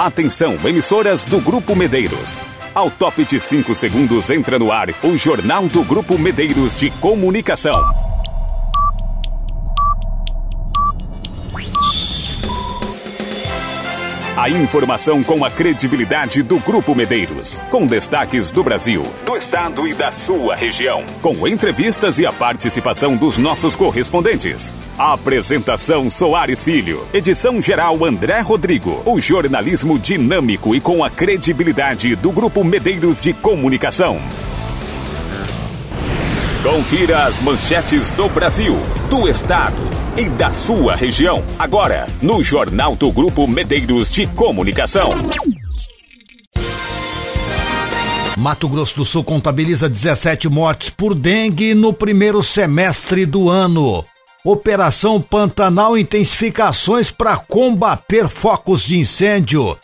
Atenção, emissoras do Grupo Medeiros. Ao top de 5 segundos entra no ar o Jornal do Grupo Medeiros de Comunicação. A informação com a credibilidade do Grupo Medeiros. Com destaques do Brasil, do estado e da sua região. Com entrevistas e a participação dos nossos correspondentes. A apresentação Soares Filho. Edição geral André Rodrigo. O jornalismo dinâmico e com a credibilidade do Grupo Medeiros de Comunicação. Confira as manchetes do Brasil, do estado e da sua região. Agora, no Jornal do Grupo Medeiros de Comunicação. Mato Grosso do Sul contabiliza 17 mortes por dengue no primeiro semestre do ano. Operação Pantanal intensificações para combater focos de incêndio.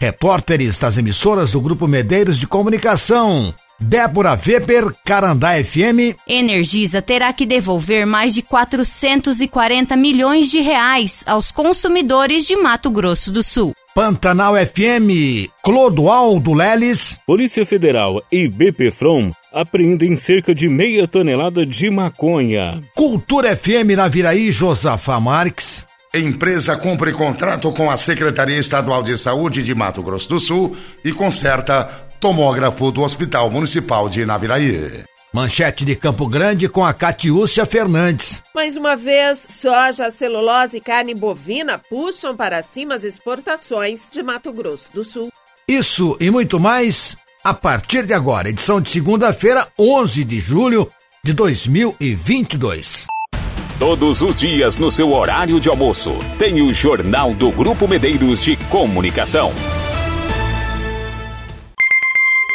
Repórteres das emissoras do Grupo Medeiros de Comunicação Débora Weber, Carandá FM. Energisa terá que devolver mais de 440 milhões de reais aos consumidores de Mato Grosso do Sul. Pantanal FM, Clodoaldo Leles. Polícia Federal e BPFROM apreendem cerca de meia tonelada de maconha. Cultura FM na Viraí, Josafá Marques. Empresa cumpre contrato com a Secretaria Estadual de Saúde de Mato Grosso do Sul e conserta tomógrafo do Hospital Municipal de Naviraí. Manchete de Campo Grande com a Catiúcia Fernandes. Mais uma vez, soja, celulose e carne bovina puxam para cima as exportações de Mato Grosso do Sul. Isso e muito mais a partir de agora, edição de segunda-feira, 11 de julho de 2022. Todos os dias no seu horário de almoço, tem o Jornal do Grupo Medeiros de Comunicação.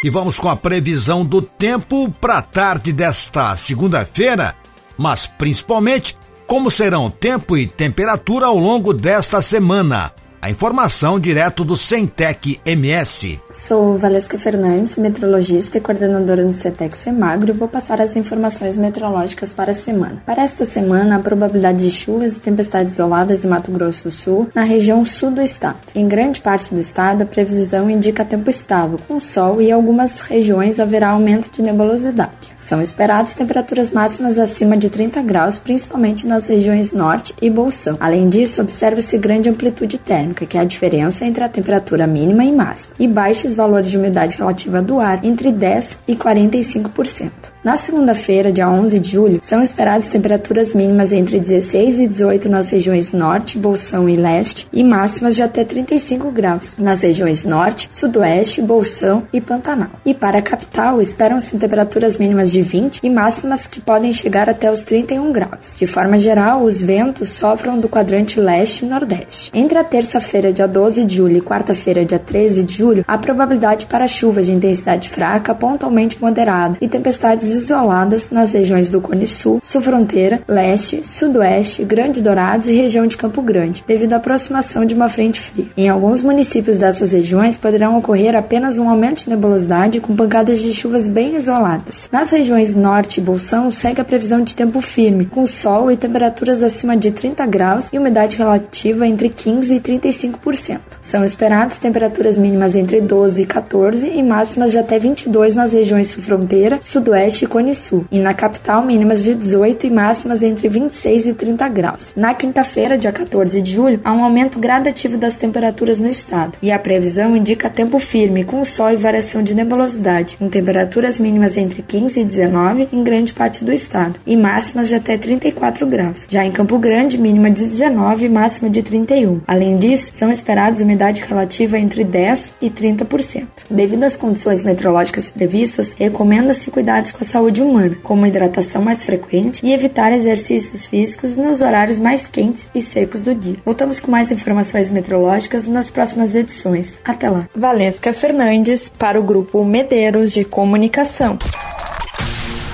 E vamos com a previsão do tempo para a tarde desta segunda-feira, mas principalmente como serão tempo e temperatura ao longo desta semana. A informação direto do Centec MS. Sou Valesca Fernandes, meteorologista e coordenadora do Centec Semagro e vou passar as informações meteorológicas para a semana. Para esta semana, a probabilidade de chuvas e tempestades isoladas em Mato Grosso do Sul, na região sul do estado. Em grande parte do estado, a previsão indica tempo estável, com sol e em algumas regiões haverá aumento de nebulosidade. São esperadas temperaturas máximas acima de 30 graus, principalmente nas regiões norte e bolsão. Além disso, observa-se grande amplitude térmica térmica, que é a diferença entre a temperatura mínima e máxima, e baixos valores de umidade relativa do ar, entre 10% e 45%. Na segunda-feira, dia 11 de julho, são esperadas temperaturas mínimas entre 16 e 18 nas regiões norte, bolsão e leste, e máximas de até 35 graus nas regiões norte, sudoeste, bolsão e pantanal. E para a capital, esperam-se temperaturas mínimas de 20 e máximas que podem chegar até os 31 graus. De forma geral, os ventos sopram do quadrante leste e nordeste. Entre a terça-feira, dia 12 de julho, e quarta-feira, dia 13 de julho, há probabilidade para chuvas de intensidade fraca, pontualmente moderada e tempestades isoladas nas regiões do Cone Sul, Sul Fronteira, Leste, Sudoeste, Grande Dourados e região de Campo Grande, devido à aproximação de uma frente fria. Em alguns municípios dessas regiões poderão ocorrer apenas um aumento de nebulosidade com pancadas de chuvas bem isoladas. Nas regiões Norte e Bolsão segue a previsão de tempo firme, com sol e temperaturas acima de 30 graus e umidade relativa entre 15 e 35%. São esperadas temperaturas mínimas entre 12 e 14 e máximas de até 22 nas regiões Sul Fronteira, Sudoeste Oeste e Cone Sul, e na capital mínimas de 18 e máximas entre 26 e 30 graus. Na quinta-feira, dia 14 de julho, há um aumento gradativo das temperaturas no estado, e a previsão indica tempo firme, com sol e variação de nebulosidade, com temperaturas mínimas entre 15 e 19 em grande parte do estado, e máximas de até 34 graus. Já em Campo Grande, mínima de 19 e máxima de 31. Além disso, são esperados umidade relativa entre 10 e 30%. Devido às condições meteorológicas previstas, recomenda-se cuidados com a saúde humana, como hidratação mais frequente e evitar exercícios físicos nos horários mais quentes e secos do dia. Voltamos com mais informações meteorológicas nas próximas edições. Até lá. Valesca Fernandes para o Grupo Medeiros de Comunicação.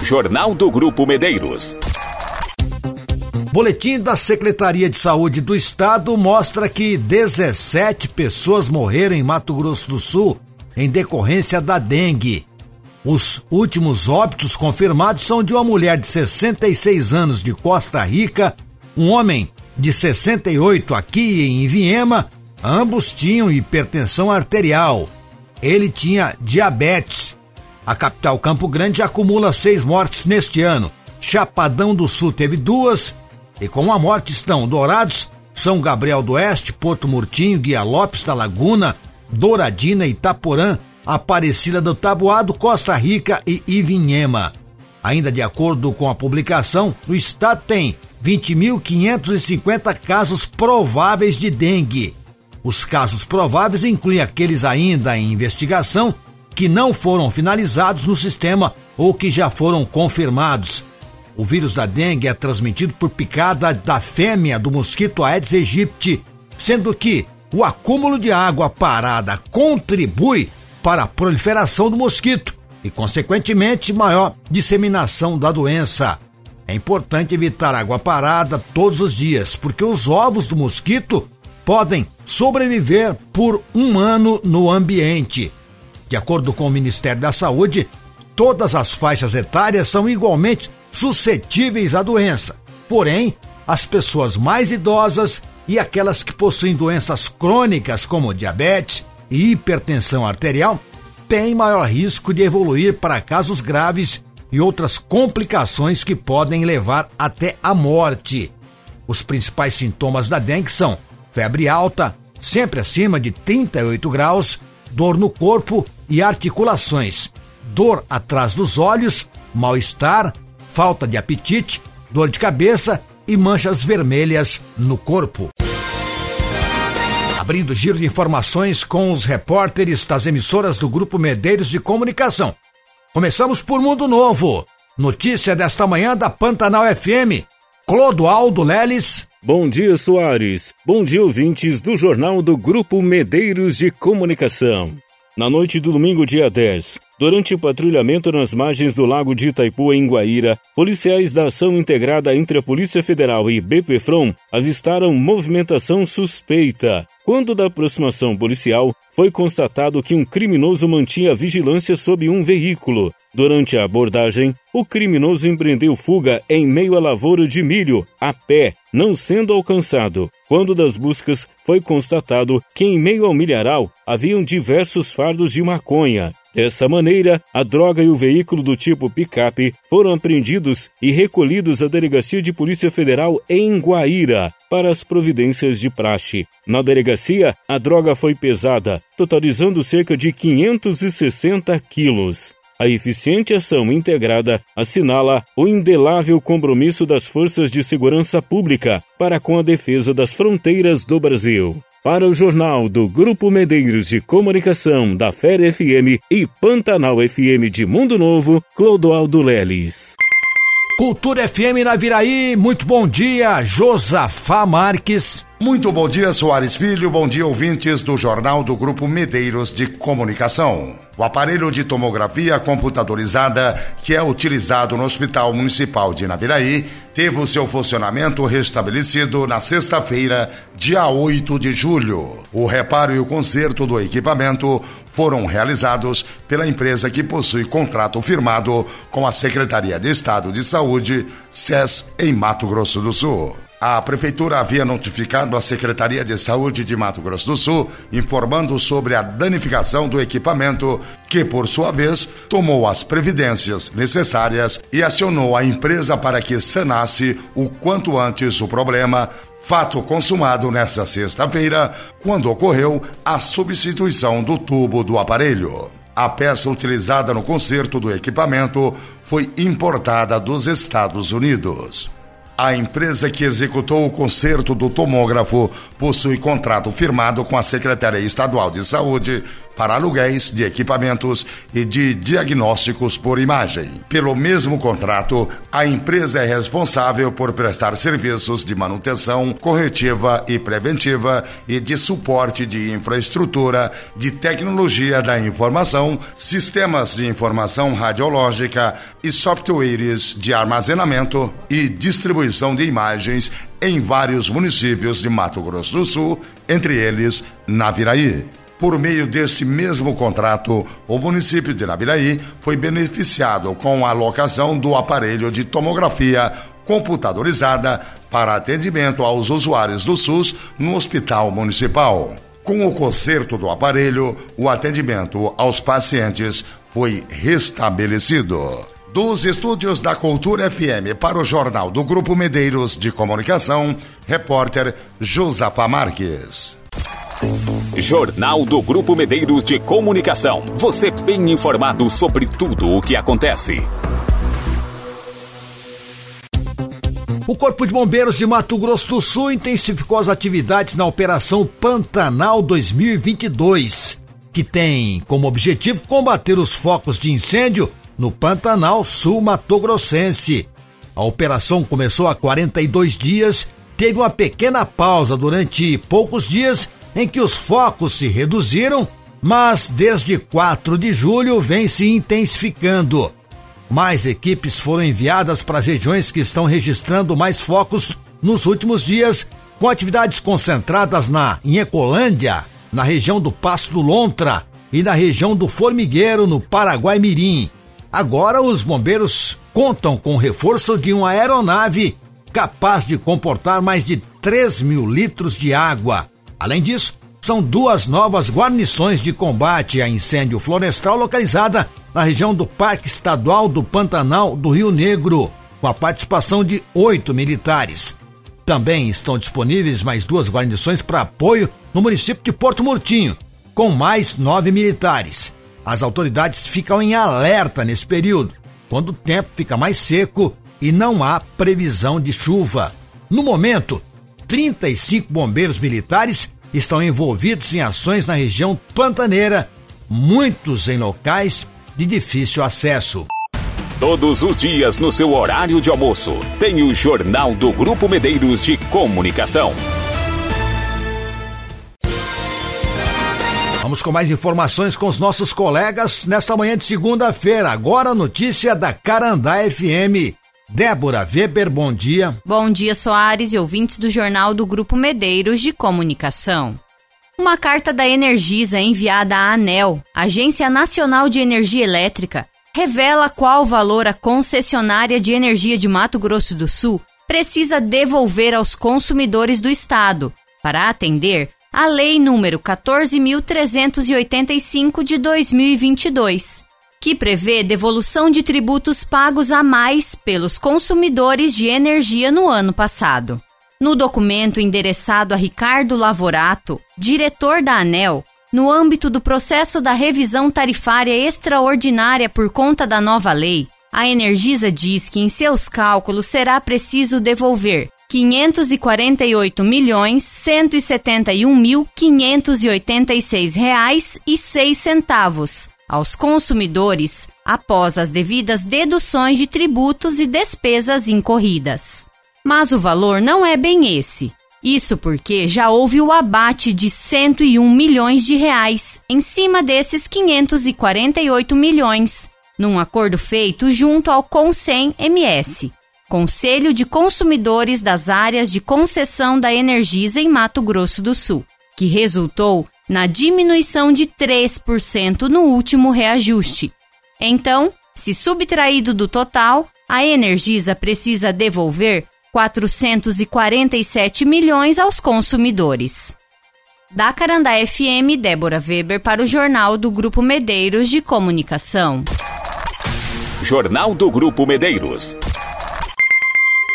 Jornal do Grupo Medeiros. Boletim da Secretaria de Saúde do Estado mostra que 17 pessoas morreram em Mato Grosso do Sul em decorrência da dengue. Os últimos óbitos confirmados são de uma mulher de 66 anos de Costa Rica, um homem de 68 aqui em Viema Ambos tinham hipertensão arterial. Ele tinha diabetes. A capital Campo Grande acumula seis mortes neste ano. Chapadão do Sul teve duas. E com a morte estão Dourados, São Gabriel do Oeste, Porto Murtinho, Guia Lopes da Laguna, Douradina, Itaporã, Aparecida do Tabuado, Costa Rica e Ivinhema. Ainda de acordo com a publicação, o estado tem 20.550 casos prováveis de dengue. Os casos prováveis incluem aqueles ainda em investigação que não foram finalizados no sistema ou que já foram confirmados. O vírus da dengue é transmitido por picada da fêmea do mosquito Aedes aegypti, sendo que o acúmulo de água parada contribui para a proliferação do mosquito e, consequentemente, maior disseminação da doença. É importante evitar água parada todos os dias, porque os ovos do mosquito podem sobreviver por um ano no ambiente. De acordo com o Ministério da Saúde, todas as faixas etárias são igualmente suscetíveis à doença. Porém, as pessoas mais idosas e aquelas que possuem doenças crônicas como diabetes e hipertensão arterial têm maior risco de evoluir para casos graves e outras complicações que podem levar até a morte. Os principais sintomas da dengue são febre alta, sempre acima de 38 graus, dor no corpo e articulações, dor atrás dos olhos, mal-estar, falta de apetite, dor de cabeça e manchas vermelhas no corpo. Abrindo giro de informações com os repórteres das emissoras do Grupo Medeiros de Comunicação. Começamos por Mundo Novo. Notícia desta manhã da Pantanal FM. Clodoaldo Leles. Bom dia, Soares. Bom dia, ouvintes do Jornal do Grupo Medeiros de Comunicação. Na noite do domingo, dia 10, durante o patrulhamento nas margens do Lago de Itaipu, em Guaíra, policiais da ação integrada entre a Polícia Federal e BPFROM avistaram movimentação suspeita. Quando da aproximação policial, foi constatado que um criminoso mantinha vigilância sobre um veículo. Durante a abordagem, o criminoso empreendeu fuga em meio à lavoura de milho, a pé, não sendo alcançado. Quando das buscas, foi constatado que em meio ao milharal haviam diversos fardos de maconha. Dessa maneira, a droga e o veículo do tipo picape foram apreendidos e recolhidos à Delegacia de Polícia Federal em Guaíra para as providências de praxe. Na delegacia, a droga foi pesada, totalizando cerca de 560 quilos. A eficiente ação integrada assinala o indelável compromisso das forças de segurança pública para com a defesa das fronteiras do Brasil. Para o jornal do Grupo Medeiros de Comunicação da Fé FM e Pantanal FM de Mundo Novo, Clodoaldo Leles. Cultura FM na Viraí, muito bom dia, Josafá Marques. Muito bom dia, Soares Filho. Bom dia, ouvintes do Jornal do Grupo Medeiros de Comunicação. O aparelho de tomografia computadorizada que é utilizado no Hospital Municipal de Naviraí teve o seu funcionamento restabelecido na sexta-feira, dia 8 de julho. O reparo e o conserto do equipamento foram realizados pela empresa que possui contrato firmado com a Secretaria de Estado de Saúde, SES, em Mato Grosso do Sul. A Prefeitura havia notificado a Secretaria de Saúde de Mato Grosso do Sul, informando sobre a danificação do equipamento, que, por sua vez, tomou as previdências necessárias e acionou a empresa para que sanasse o quanto antes o problema, fato consumado nesta sexta-feira, quando ocorreu a substituição do tubo do aparelho. A peça utilizada no conserto do equipamento foi importada dos Estados Unidos. A empresa que executou o conserto do tomógrafo possui contrato firmado com a Secretaria Estadual de Saúde para aluguéis de equipamentos e de diagnósticos por imagem. Pelo mesmo contrato, a empresa é responsável por prestar serviços de manutenção corretiva e preventiva e de suporte de infraestrutura, de tecnologia da informação, sistemas de informação radiológica e softwares de armazenamento e distribuição de imagens em vários municípios de Mato Grosso do Sul, entre eles Naviraí. Por meio deste mesmo contrato, o município de Nabiraí foi beneficiado com a alocação do aparelho de tomografia computadorizada para atendimento aos usuários do SUS no Hospital Municipal. Com o conserto do aparelho, o atendimento aos pacientes foi restabelecido. Dos estúdios da Cultura FM para o Jornal do Grupo Medeiros de Comunicação, repórter Josafa Marques. Jornal do Grupo Medeiros de Comunicação. Você bem informado sobre tudo o que acontece. O Corpo de Bombeiros de Mato Grosso do Sul intensificou as atividades na Operação Pantanal 2022, que tem como objetivo combater os focos de incêndio no Pantanal Sul Mato Grossense. A operação começou há 42 dias, teve uma pequena pausa durante poucos dias em que os focos se reduziram, mas desde 4 de julho vem se intensificando. Mais equipes foram enviadas para as regiões que estão registrando mais focos nos últimos dias, com atividades concentradas na Inhecolândia, na região do Passo do Lontra e na região do Formigueiro, no Paraguai Mirim. Agora os bombeiros contam com o reforço de uma aeronave capaz de comportar mais de 3 mil litros de água. Além disso, são duas novas guarnições de combate a incêndio florestal localizada na região do Parque Estadual do Pantanal do Rio Negro, com a participação de oito militares. Também estão disponíveis mais duas guarnições para apoio no município de Porto Murtinho, com mais nove militares. As autoridades ficam em alerta nesse período, quando o tempo fica mais seco e não há previsão de chuva. No momento, 35 bombeiros militares estão envolvidos em ações na região pantaneira, muitos em locais de difícil acesso. Todos os dias no seu horário de almoço, tem o Jornal do Grupo Medeiros de Comunicação. Vamos com mais informações com os nossos colegas nesta manhã de segunda-feira. Agora a notícia da Carandá FM. Débora Weber, bom dia. Bom dia, Soares e ouvintes do Jornal do Grupo Medeiros de Comunicação. Uma carta da Energisa enviada à ANEL, Agência Nacional de Energia Elétrica, revela qual valor a concessionária de energia de Mato Grosso do Sul precisa devolver aos consumidores do estado para atender a Lei número 14385 de 2022 que prevê devolução de tributos pagos a mais pelos consumidores de energia no ano passado. No documento endereçado a Ricardo Lavorato, diretor da ANEL, no âmbito do processo da revisão tarifária extraordinária por conta da nova lei, a Energisa diz que em seus cálculos será preciso devolver R$ 548 milhões 171 mil 586 reais e centavos aos consumidores após as devidas deduções de tributos e despesas incorridas. Mas o valor não é bem esse. Isso porque já houve o abate de 101 milhões de reais em cima desses 548 milhões, num acordo feito junto ao Consem MS, Conselho de Consumidores das Áreas de Concessão da Energisa em Mato Grosso do Sul, que resultou na diminuição de 3% no último reajuste. Então, se subtraído do total, a Energisa precisa devolver 447 milhões aos consumidores. Da Carandá FM, Débora Weber para o Jornal do Grupo Medeiros de Comunicação. Jornal do Grupo Medeiros.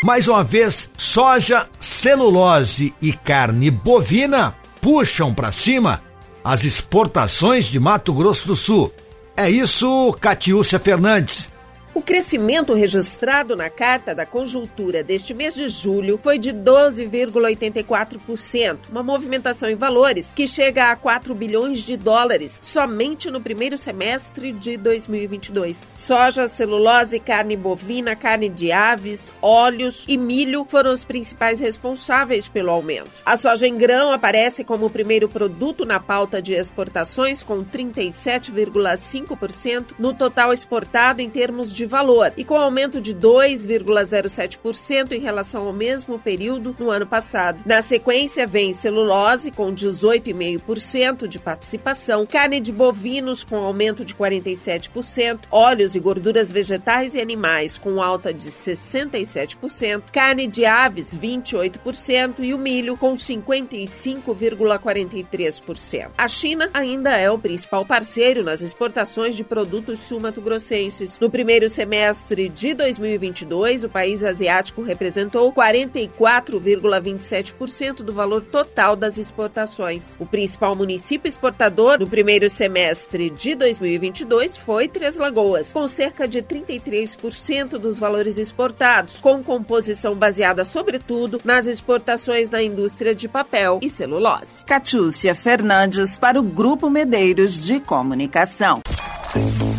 Mais uma vez, soja, celulose e carne bovina puxam para cima as exportações de Mato Grosso do Sul. É isso, Catiúcia Fernandes. O crescimento registrado na carta da conjuntura deste mês de julho foi de 12,84%, uma movimentação em valores que chega a 4 bilhões de dólares somente no primeiro semestre de 2022. Soja, celulose, carne bovina, carne de aves, óleos e milho foram os principais responsáveis pelo aumento. A soja em grão aparece como o primeiro produto na pauta de exportações com 37,5% no total exportado em termos de de valor e com aumento de 2,07% em relação ao mesmo período no ano passado. Na sequência, vem celulose, com 18,5% de participação, carne de bovinos, com aumento de 47%, óleos e gorduras vegetais e animais, com alta de 67%, carne de aves, 28% e o milho, com 55,43%. A China ainda é o principal parceiro nas exportações de produtos sul-mato-grossenses. No primeiro semestre de 2022, o país asiático representou 44,27% do valor total das exportações. O principal município exportador no primeiro semestre de 2022 foi Três Lagoas, com cerca de 33% dos valores exportados, com composição baseada sobretudo nas exportações da indústria de papel e celulose. Catiúcia Fernandes para o Grupo Medeiros de Comunicação.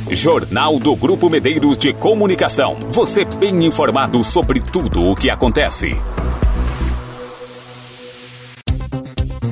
Jornal do Grupo Medeiros de Comunicação. Você bem informado sobre tudo o que acontece.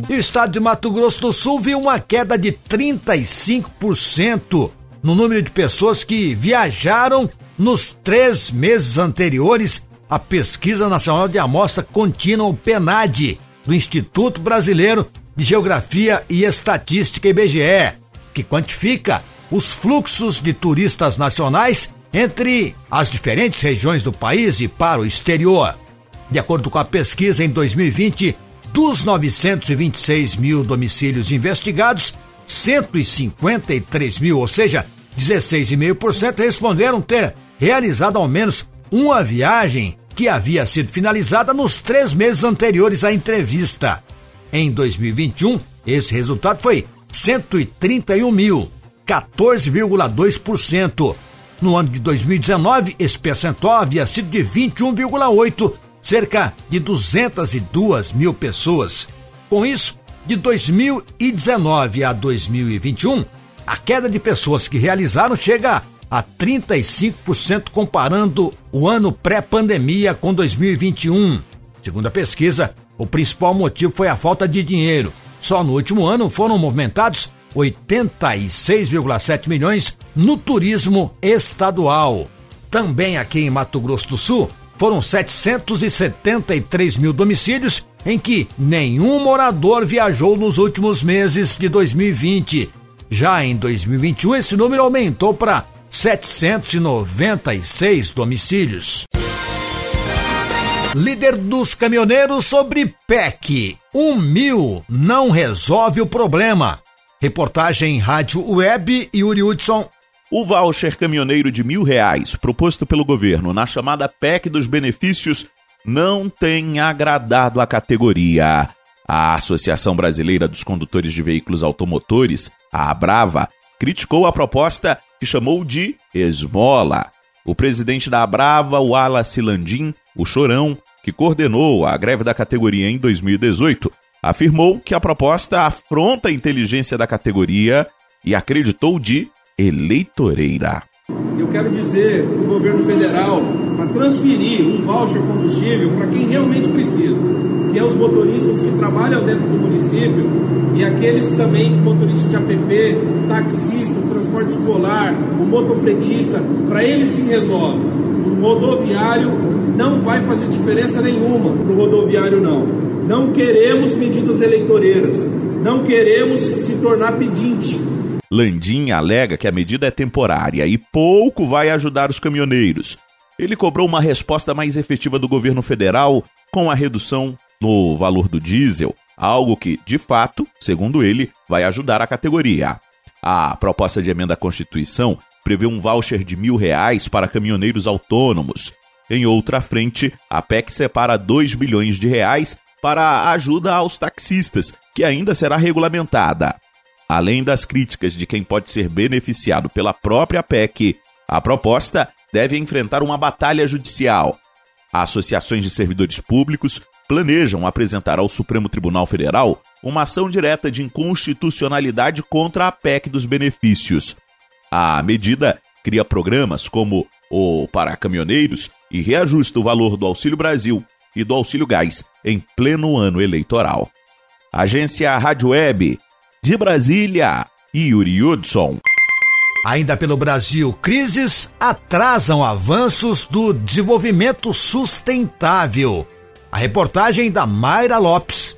estado de Mato Grosso do Sul viu uma queda de 35% no número de pessoas que viajaram nos três meses anteriores à Pesquisa Nacional de Amostra Contínua, o PENAD, do Instituto Brasileiro de Geografia e Estatística IBGE, que quantifica os fluxos de turistas nacionais entre as diferentes regiões do país e para o exterior. De acordo com a pesquisa, em 2020, dos 926 mil domicílios investigados, 153 mil, ou seja, 16,5%, responderam ter realizado ao menos uma viagem que havia sido finalizada nos três meses anteriores à entrevista. Em 2021, esse resultado foi 131 mil, 14,2%. No ano de 2019, esse percentual havia sido de 21,8%, cerca de 202 mil pessoas. Com isso, de 2019 a 2021, a queda de pessoas que realizaram chega a 35% comparando o ano pré-pandemia com 2021. Segundo a pesquisa, o principal motivo foi a falta de dinheiro. Só no último ano foram movimentados 86,7 milhões no turismo estadual. Também aqui em Mato Grosso do Sul, foram 773 mil domicílios em que nenhum morador viajou nos últimos meses de 2020. Já em 2021, esse número aumentou para 796 domicílios. Líder dos caminhoneiros sobre PEC. Um mil não resolve o problema. Reportagem Rádio Web e Yuri Hudson o voucher caminhoneiro de mil reais proposto pelo governo na chamada PEC dos benefícios não tem agradado a categoria. A Associação Brasileira dos Condutores de Veículos Automotores, a Abrava, criticou a proposta que chamou de esmola. O presidente da Abrava, o Landim, o Chorão, que coordenou a greve da categoria em 2018, afirmou que a proposta afronta a inteligência da categoria e acreditou de eleitoreira. Eu quero dizer para o governo federal para transferir um voucher combustível para quem realmente precisa, que é os motoristas que trabalham dentro do município e aqueles também motoristas de APP, taxista, transporte escolar, o motofretista, para eles se resolve. O rodoviário não vai fazer diferença nenhuma para o rodoviário não. Não queremos medidas eleitoreiras, não queremos se tornar pedinte Landim alega que a medida é temporária e pouco vai ajudar os caminhoneiros. Ele cobrou uma resposta mais efetiva do governo federal com a redução no valor do diesel, algo que, de fato, segundo ele, vai ajudar a categoria. A proposta de emenda à Constituição prevê um voucher de mil reais para caminhoneiros autônomos. Em outra frente, a PEC separa 2 bilhões de reais para a ajuda aos taxistas, que ainda será regulamentada. Além das críticas de quem pode ser beneficiado pela própria PEC, a proposta deve enfrentar uma batalha judicial. Associações de servidores públicos planejam apresentar ao Supremo Tribunal Federal uma ação direta de inconstitucionalidade contra a PEC dos benefícios. A medida cria programas como o para caminhoneiros e reajusta o valor do Auxílio Brasil e do Auxílio Gás em pleno ano eleitoral. Agência Rádio Web de Brasília, Yuri Hudson. Ainda pelo Brasil, crises atrasam avanços do desenvolvimento sustentável. A reportagem da Mayra Lopes.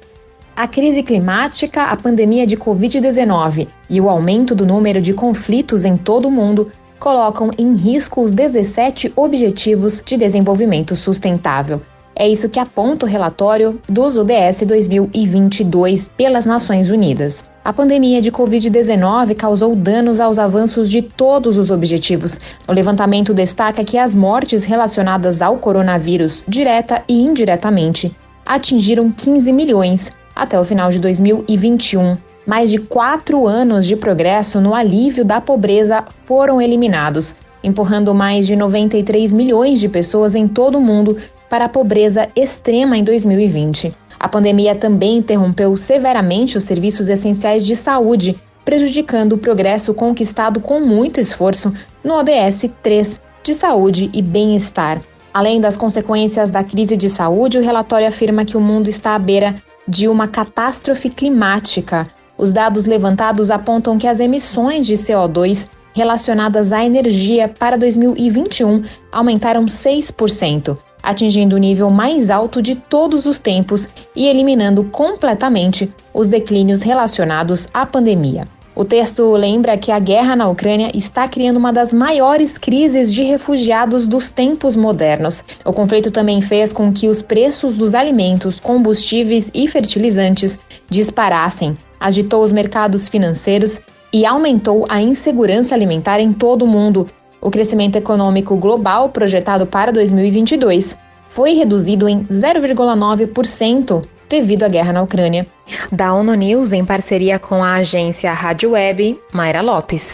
A crise climática, a pandemia de Covid-19 e o aumento do número de conflitos em todo o mundo colocam em risco os 17 Objetivos de Desenvolvimento Sustentável. É isso que aponta o relatório dos ODS 2022 pelas Nações Unidas. A pandemia de Covid-19 causou danos aos avanços de todos os objetivos. O levantamento destaca que as mortes relacionadas ao coronavírus, direta e indiretamente, atingiram 15 milhões até o final de 2021. Mais de quatro anos de progresso no alívio da pobreza foram eliminados, empurrando mais de 93 milhões de pessoas em todo o mundo para a pobreza extrema em 2020. A pandemia também interrompeu severamente os serviços essenciais de saúde, prejudicando o progresso conquistado com muito esforço no ODS 3 de saúde e bem-estar. Além das consequências da crise de saúde, o relatório afirma que o mundo está à beira de uma catástrofe climática. Os dados levantados apontam que as emissões de CO2 relacionadas à energia para 2021 aumentaram 6%, atingindo o nível mais alto de todos os tempos e eliminando completamente os declínios relacionados à pandemia. O texto lembra que a guerra na Ucrânia está criando uma das maiores crises de refugiados dos tempos modernos. O conflito também fez com que os preços dos alimentos, combustíveis e fertilizantes disparassem, agitou os mercados financeiros e aumentou a insegurança alimentar em todo o mundo, o crescimento econômico global projetado para 2022 foi reduzido em 0,9% devido à guerra na Ucrânia. Da ONU News, em parceria com a agência Rádio Web, Mayra Lopes.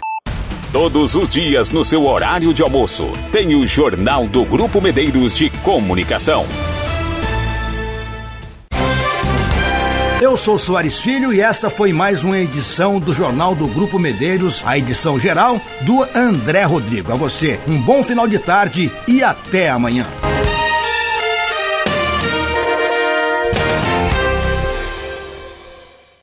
Todos os dias no seu horário de almoço, tem o Jornal do Grupo Medeiros de Comunicação. Eu sou Soares Filho e esta foi mais uma edição do Jornal do Grupo Medeiros, a edição geral do André Rodrigo. A você, um bom final de tarde e até amanhã.